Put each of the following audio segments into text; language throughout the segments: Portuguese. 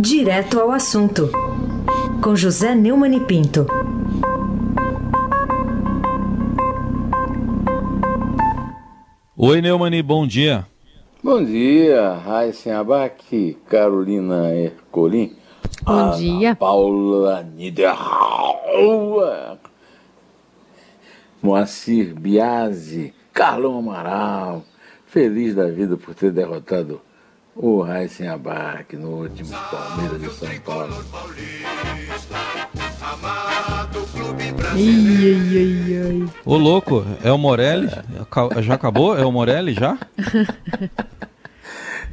Direto ao assunto, com José Neumann e Pinto. Oi, Neumani, bom dia. Bom dia, Raíssa Abac, Carolina Ercolim. Bom dia. Paula Niederauer, Moacir Biasi, Carlão Amaral. Feliz da vida por ter derrotado o Raíssen Abac no último Palmeiras de São Paulo. Ai, ai, ai. Ô, louco, é o Morelli? Ca- Já acabou? É o Morelli já?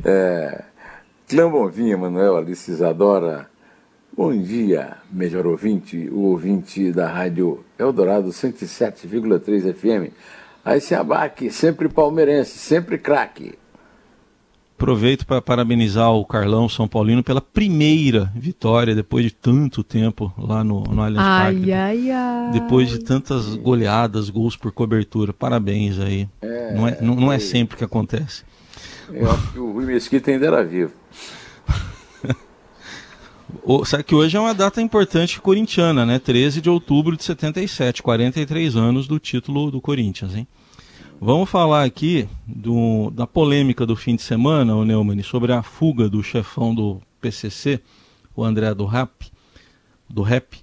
É, Clã Bonvinha, Manuel Alice Isadora. Bom dia, melhor ouvinte, o ouvinte da rádio Eldorado 107,3 FM. Aí se abaque, sempre palmeirense, sempre craque. Aproveito para parabenizar o Carlão São Paulino pela primeira vitória depois de tanto tempo lá no, no Allianz Parque. Ai, ai, ai. Depois de tantas goleadas, gols por cobertura. Parabéns aí. não, é, não, não é sempre que acontece. Eu acho que o Rui Mesquita ainda era vivo. O- sabe que hoje é uma data importante corintiana, né? 13 de outubro de 77, 43 anos do título do Corinthians, hein? Vamos falar aqui do- da polêmica do fim de semana, o Neumann, sobre a fuga do chefão do PCC, o André do Rap, do Rap.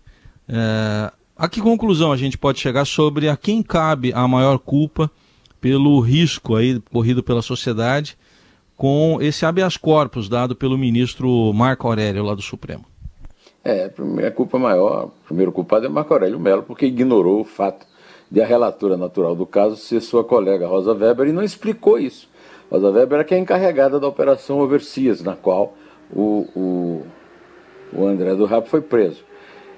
É, a que conclusão a gente pode chegar sobre a quem cabe a maior culpa pelo risco aí corrido pela sociedade com esse habeas corpus dado pelo ministro Marco Aurélio lá do Supremo? É, a culpa maior, o primeiro culpado é Marco Aurélio Melo, porque ignorou o fato de a relatora natural do caso ser sua colega Rosa Weber e não explicou isso. Rosa Weber é que é encarregada da operação Overseas, na qual o, o, o André do Rap foi preso.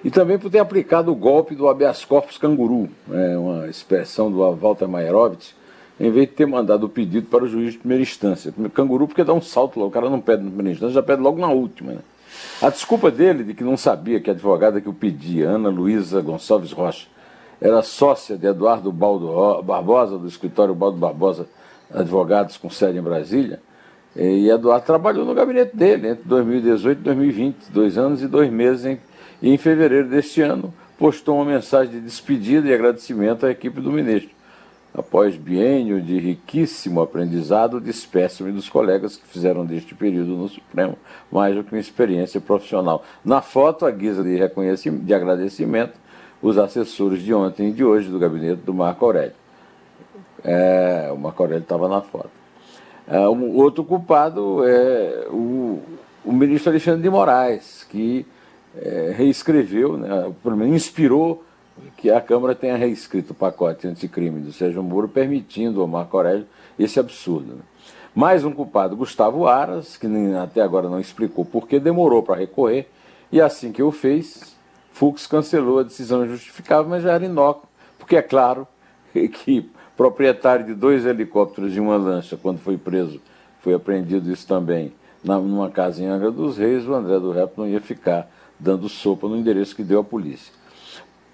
E também por ter aplicado o golpe do habeas corpus canguru, né, uma expressão do Walter Maierovitch, em vez de ter mandado o pedido para o juiz de primeira instância. Canguru porque dá um salto lá, o cara não pede na primeira instância, já pede logo na última. Né? A desculpa dele de que não sabia que a advogada que o pedia, Ana Luísa Gonçalves Rocha, era sócia de Eduardo Baldo Barbosa, do escritório Baldo Barbosa Advogados com sede em Brasília, e Eduardo trabalhou no gabinete dele entre 2018 e 2020, dois anos e dois meses, em, e em fevereiro deste ano postou uma mensagem de despedida e agradecimento à equipe do ministro. Após biênio de riquíssimo aprendizado, despeço-me dos colegas que fizeram deste período no Supremo mais do que uma experiência profissional. Na foto, a guisa de, reconhecimento, de agradecimento, os assessores de ontem e de hoje do gabinete do Marco Aurélio. É, o Marco Aurélio estava na foto. É, o outro culpado é o, o ministro Alexandre de Moraes, que é, reescreveu, né, pelo menos inspirou que a Câmara tenha reescrito o pacote anticrime do Sérgio Moro, permitindo ao Marco Aurélio esse absurdo. né. Mais um culpado, Gustavo Aras, que nem- até agora não explicou por que demorou para recorrer, e assim que o fez, Fux cancelou a decisão justificável, mas já era inócuo, porque é claro que proprietário de dois helicópteros e uma lancha, quando foi preso, foi apreendido isso também, numa casa em Angra dos Reis, o André do Rep não ia ficar dando sopa no endereço que deu à polícia.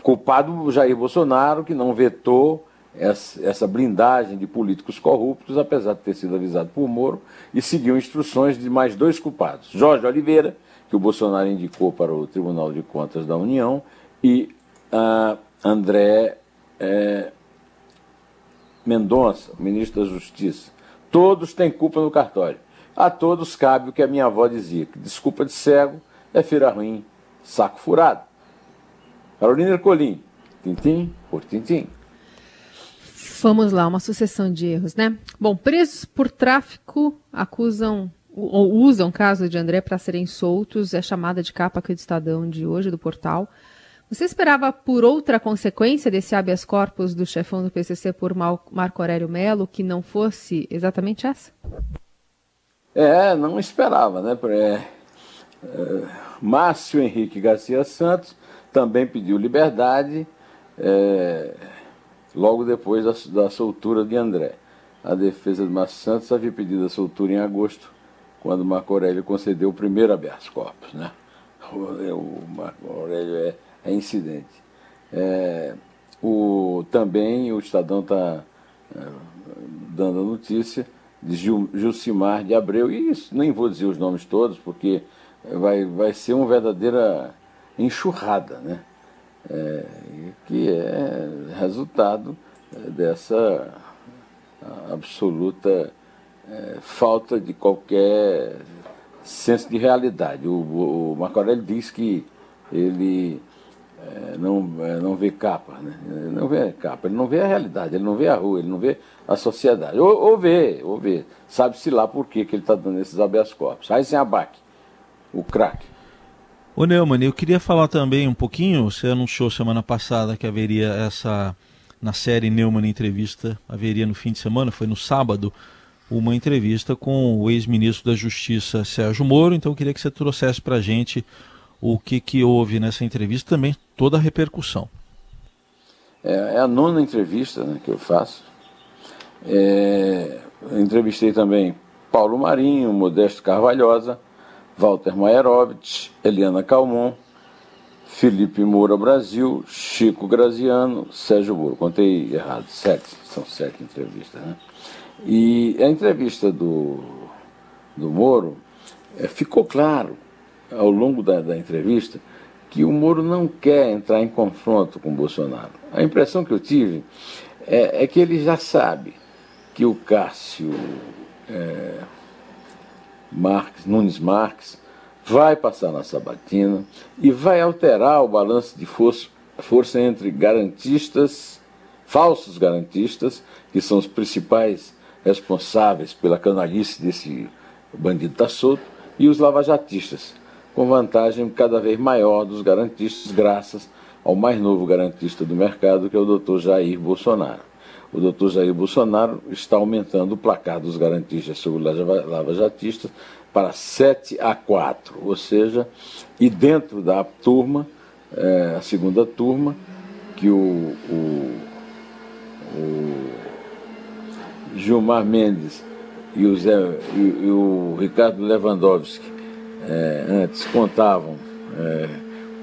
Culpado Jair Bolsonaro, que não vetou essa blindagem de políticos corruptos, apesar de ter sido avisado por Moro, e seguiu instruções de mais dois culpados: Jorge Oliveira, que o Bolsonaro indicou para o Tribunal de Contas da União, e ah, André eh, Mendonça, ministro da Justiça. Todos têm culpa no cartório. A todos cabe o que a minha avó dizia: que desculpa de cego é feira ruim, saco furado. Carolina Ercolim, tintim por tintim. Vamos lá, uma sucessão de erros, né? Bom, presos por tráfico acusam usam o caso de André para serem soltos, é chamada de capa aqui do Estadão de hoje, do portal. Você esperava por outra consequência desse habeas corpus do chefão do PCC por Marco Aurélio Melo que não fosse exatamente essa? É, não esperava, né? É, é, Márcio Henrique Garcia Santos também pediu liberdade é, logo depois da, da soltura de André. A defesa de Márcio Santos havia pedido a soltura em agosto, quando Marco Aurélio concedeu o primeiro habeas corpus, né? O, o Marco Aurélio é, é incidente. É, o, também o Estadão está dando a notícia de Gil, Gilcimar de Abreu, e isso, nem vou dizer os nomes todos, porque vai, vai ser uma verdadeira enxurrada, né? É, que é resultado dessa absoluta é, falta de qualquer senso de realidade. O, o Marco Aurélio diz que ele é, não, é, não vê capa, né? Ele não vê capa, ele não vê a realidade, ele não vê a rua, ele não vê a sociedade. Ou, ou vê, ou vê. Sabe-se lá por que, que ele está dando esses habeas corpus. Aí sem abaque, o craque. Ô Neumann, eu queria falar também um pouquinho, você anunciou semana passada que haveria essa, na série Neumann Entrevista, haveria no fim de semana, foi no sábado, uma entrevista com o ex-ministro da Justiça Sérgio Moro, então eu queria que você trouxesse para a gente o que, que houve nessa entrevista, também toda a repercussão. É, é a nona entrevista né, que eu faço. É, entrevistei também Paulo Marinho, Modesto Carvalhosa, Walter Maierovitch, Eliana Calmon, Felipe Moura Brasil, Chico Graziano, Sérgio Moro. Contei errado, sete, são sete entrevistas, né? E a entrevista do, do Moro é, ficou claro ao longo da, da entrevista que o Moro não quer entrar em confronto com o Bolsonaro. A impressão que eu tive é, é que ele já sabe que o Cássio é, Marques, Nunes Marques vai passar na sabatina e vai alterar o balanço de força, força entre garantistas, falsos garantistas, que são os principais responsáveis pela canalice desse bandido tá solto, e os lavajatistas, com vantagem cada vez maior dos garantistas, graças ao mais novo garantista do mercado, que é o doutor Jair Bolsonaro. O doutor Jair Bolsonaro está aumentando o placar dos garantistas sobre lavajatistas para 7 a 4, ou seja, e dentro da turma, é, a segunda turma, que o, o, o Gilmar Mendes e o, Zé, e, e o Ricardo Lewandowski é, antes contavam é,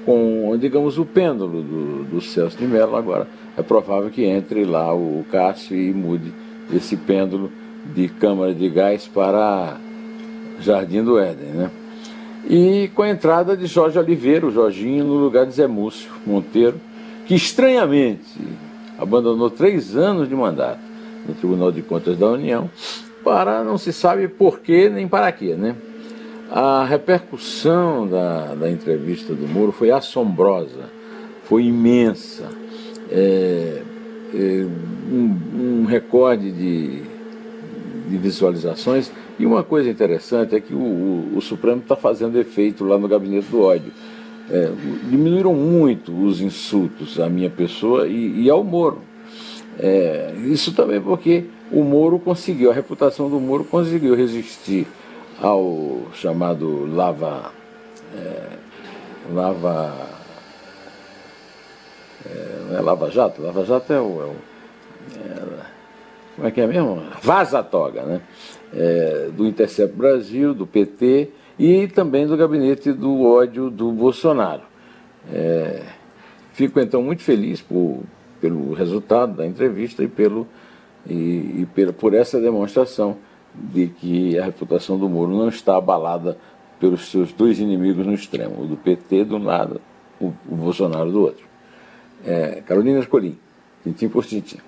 com, digamos, o pêndulo do, do Celso de Mello, agora é provável que entre lá o Cássio e mude esse pêndulo de Câmara de Gás para Jardim do Éden, né? E com a entrada de Jorge Oliveira, o Jorginho, no lugar de Zé Múcio Monteiro, que estranhamente abandonou três anos de mandato no Tribunal de Contas da União, para não se sabe por quê nem para quê, né? A repercussão da, da entrevista do Moro foi assombrosa, foi imensa. É, é, um, um, recorde de, de, visualizações. E uma coisa interessante é que o, o, o Supremo está fazendo efeito lá no gabinete do ódio. É, diminuíram muito os insultos à minha pessoa e, e ao Moro. É, isso também porque o Moro conseguiu, a reputação do Moro conseguiu resistir ao chamado lava. É, lava. É, não é Lava Jato? Lava Jato é o. É o é, como é que é mesmo? Vaza Toga, né? É, do Intercept Brasil, do PT e também do gabinete do ódio do Bolsonaro. É, fico então muito feliz por, pelo resultado da entrevista e, pelo, e, e pelo, por essa demonstração de que a reputação do Moro não está abalada pelos seus dois inimigos no extremo, o do PT do lado, o, o Bolsonaro do outro. É, Carolina Escolim, tintim por tintim.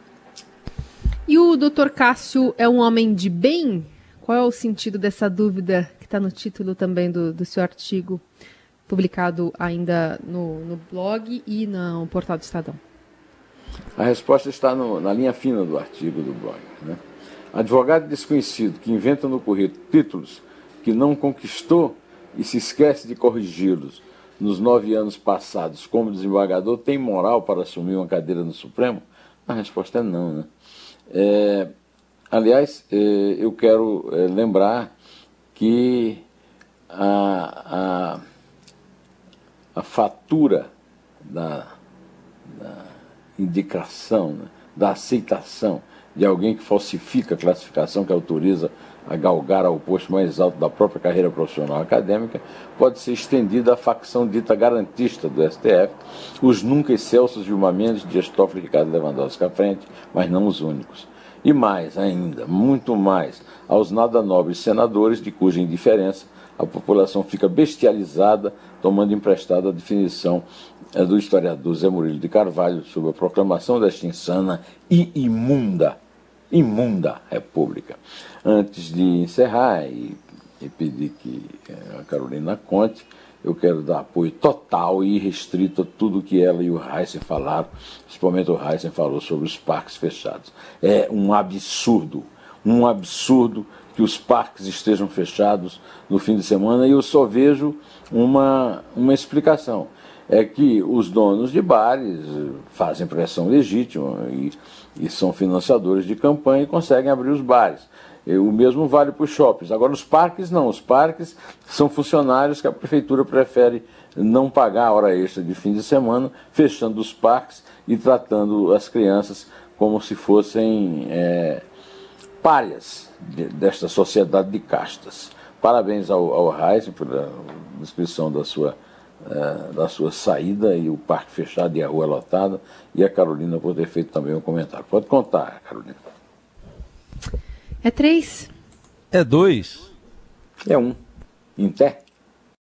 E o doutor Cássio é um homem de bem? Qual é o sentido dessa dúvida que está no título também do, do seu artigo, publicado ainda no, no blog e no portal do Estadão? A resposta está no, na linha fina do artigo do blog. Né? Advogado desconhecido que inventa no currículo títulos que não conquistou e se esquece de corrigi-los nos nove anos passados como desembargador tem moral para assumir uma cadeira no Supremo? A resposta é não. Né? É, aliás, é, eu quero é, lembrar que a, a, a fatura da indicação, né, da aceitação de alguém que falsifica a classificação que autoriza a galgar ao posto mais alto da própria carreira profissional acadêmica, pode ser estendida à facção dita garantista do STF, os nunca excelsos Vilma Mendes, Dias Toffoli e Ricardo Lewandowski à frente, mas não os únicos. E mais ainda, muito mais, aos nada nobres senadores de cuja indiferença a população fica bestializada, tomando emprestada a definição é, do historiador Zé Murilo de Carvalho sobre a proclamação desta insana e imunda, imunda república. Antes de encerrar e, e pedir que é, a Carolina conte, eu quero dar apoio total e irrestrito a tudo que ela e o Heisen falaram, principalmente o Heisen falou sobre os parques fechados. É um absurdo, um absurdo que os parques estejam fechados no fim de semana e eu só vejo uma, uma explicação. É que os donos de bares fazem pressão legítima e, e são financiadores de campanha e conseguem abrir os bares. O mesmo vale para os shoppings. Agora, os parques não. Os parques são funcionários que a prefeitura prefere não pagar a hora extra de fim de semana, fechando os parques e tratando as crianças como se fossem é, párias de, desta sociedade de castas. Parabéns ao, ao Heisen pela descrição da sua, é, da sua saída e o parque fechado e a rua lotada, e a Carolina por ter feito também um comentário. Pode contar, Carolina. É três. É dois. É um. Em pé.